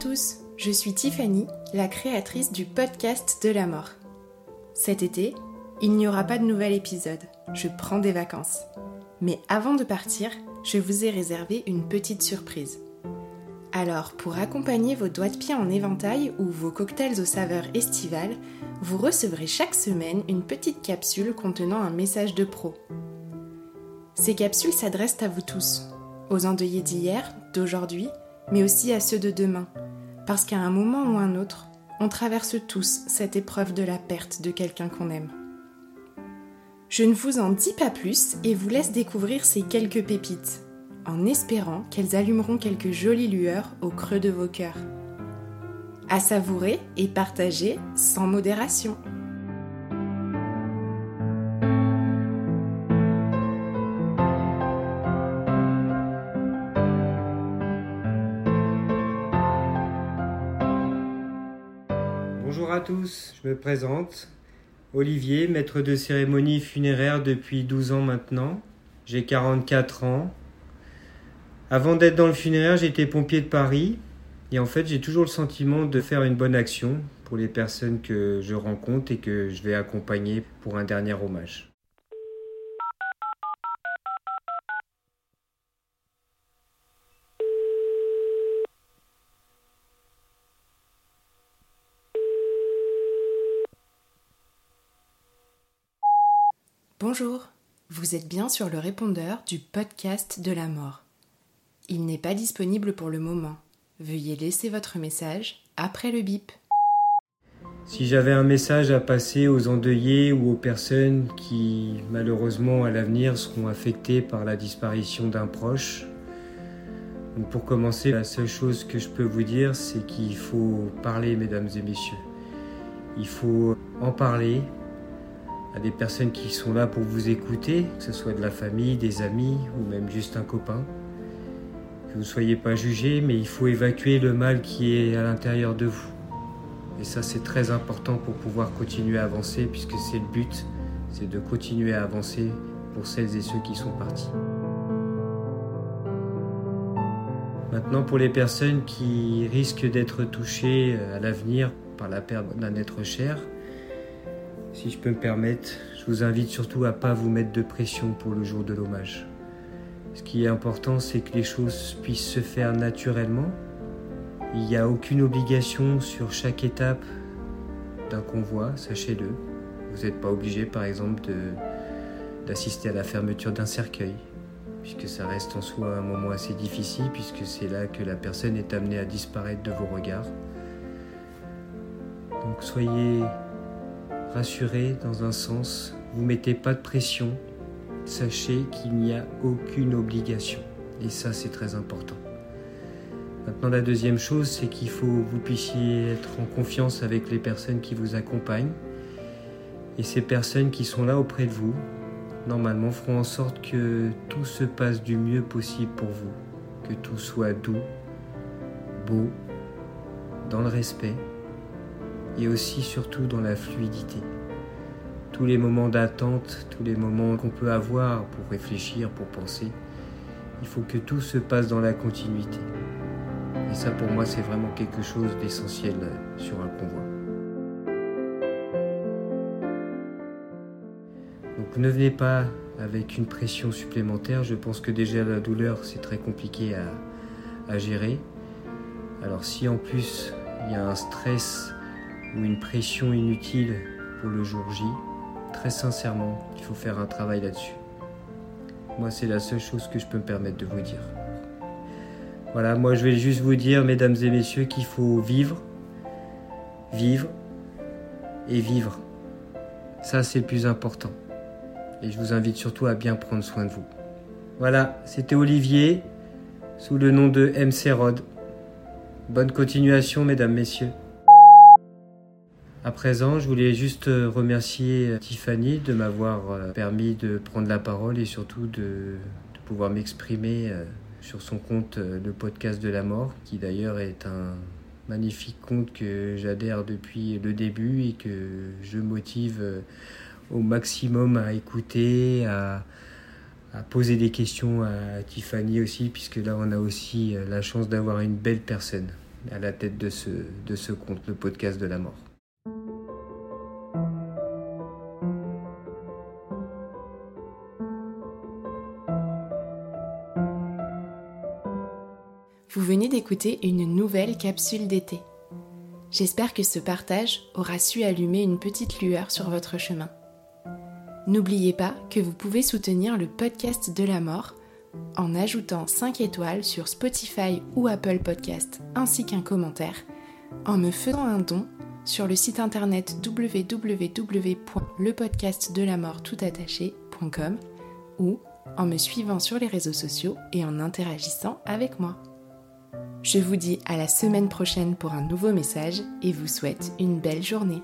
Tous, je suis Tiffany, la créatrice du podcast de la mort. Cet été, il n'y aura pas de nouvel épisode, je prends des vacances. Mais avant de partir, je vous ai réservé une petite surprise. Alors, pour accompagner vos doigts de pied en éventail ou vos cocktails aux saveurs estivales, vous recevrez chaque semaine une petite capsule contenant un message de pro. Ces capsules s'adressent à vous tous, aux endeuillés d'hier, d'aujourd'hui mais aussi à ceux de demain, parce qu'à un moment ou un autre, on traverse tous cette épreuve de la perte de quelqu'un qu'on aime. Je ne vous en dis pas plus et vous laisse découvrir ces quelques pépites, en espérant qu'elles allumeront quelques jolies lueurs au creux de vos cœurs. À savourer et partager sans modération. À tous, je me présente. Olivier, maître de cérémonie funéraire depuis 12 ans maintenant. J'ai 44 ans. Avant d'être dans le funéraire, j'étais pompier de Paris. Et en fait, j'ai toujours le sentiment de faire une bonne action pour les personnes que je rencontre et que je vais accompagner pour un dernier hommage. Bonjour, vous êtes bien sur le répondeur du podcast de la mort. Il n'est pas disponible pour le moment. Veuillez laisser votre message après le bip. Si j'avais un message à passer aux endeuillés ou aux personnes qui, malheureusement, à l'avenir seront affectées par la disparition d'un proche, pour commencer, la seule chose que je peux vous dire, c'est qu'il faut parler, mesdames et messieurs. Il faut en parler, à des personnes qui sont là pour vous écouter, que ce soit de la famille, des amis ou même juste un copain. Que vous ne soyez pas jugé, mais il faut évacuer le mal qui est à l'intérieur de vous. Et ça, c'est très important pour pouvoir continuer à avancer, puisque c'est le but, c'est de continuer à avancer pour celles et ceux qui sont partis. Maintenant, pour les personnes qui risquent d'être touchées à l'avenir par la perte d'un être cher, si je peux me permettre, je vous invite surtout à ne pas vous mettre de pression pour le jour de l'hommage. Ce qui est important, c'est que les choses puissent se faire naturellement. Il n'y a aucune obligation sur chaque étape d'un convoi, sachez-le. Vous n'êtes pas obligé, par exemple, d'assister à la fermeture d'un cercueil, puisque ça reste en soi un moment assez difficile, puisque c'est là que la personne est amenée à disparaître de vos regards. Donc soyez rassurez dans un sens, vous mettez pas de pression, sachez qu'il n'y a aucune obligation. Et ça, c'est très important. Maintenant, la deuxième chose, c'est qu'il faut que vous puissiez être en confiance avec les personnes qui vous accompagnent. Et ces personnes qui sont là auprès de vous, normalement, feront en sorte que tout se passe du mieux possible pour vous. Que tout soit doux, beau, dans le respect et aussi surtout dans la fluidité. Tous les moments d'attente, tous les moments qu'on peut avoir pour réfléchir, pour penser, il faut que tout se passe dans la continuité. Et ça pour moi c'est vraiment quelque chose d'essentiel sur un convoi. Donc ne venez pas avec une pression supplémentaire, je pense que déjà la douleur c'est très compliqué à, à gérer. Alors si en plus il y a un stress ou une pression inutile pour le jour J, très sincèrement, il faut faire un travail là-dessus. Moi, c'est la seule chose que je peux me permettre de vous dire. Voilà, moi je vais juste vous dire, mesdames et messieurs, qu'il faut vivre, vivre et vivre. Ça, c'est le plus important. Et je vous invite surtout à bien prendre soin de vous. Voilà, c'était Olivier, sous le nom de MC Rod. Bonne continuation, mesdames, messieurs. À présent, je voulais juste remercier Tiffany de m'avoir euh, permis de prendre la parole et surtout de, pouvoir m'exprimer euh, sur son compte, euh, le podcast de la mort, qui d'ailleurs est un magnifique compte que j'adhère depuis le début et que je motive au maximum à écouter, à, poser des questions à Tiffany aussi, puisque là on a aussi la chance d'avoir une belle personne à la tête de ce, de ce compte, le podcast de la mort. D'écouter une nouvelle capsule d'été. J'espère que ce partage aura su allumer une petite lueur sur votre chemin. N'oubliez pas que vous pouvez soutenir le podcast de la mort en ajoutant 5 étoiles sur Spotify ou Apple Podcast ainsi qu'un commentaire, en me faisant un don sur le site internet www.lepodcastdelamortoutattaché.com ou en me suivant sur les réseaux sociaux et en interagissant avec moi. Je vous dis à la semaine prochaine pour un nouveau message et vous souhaite une belle journée.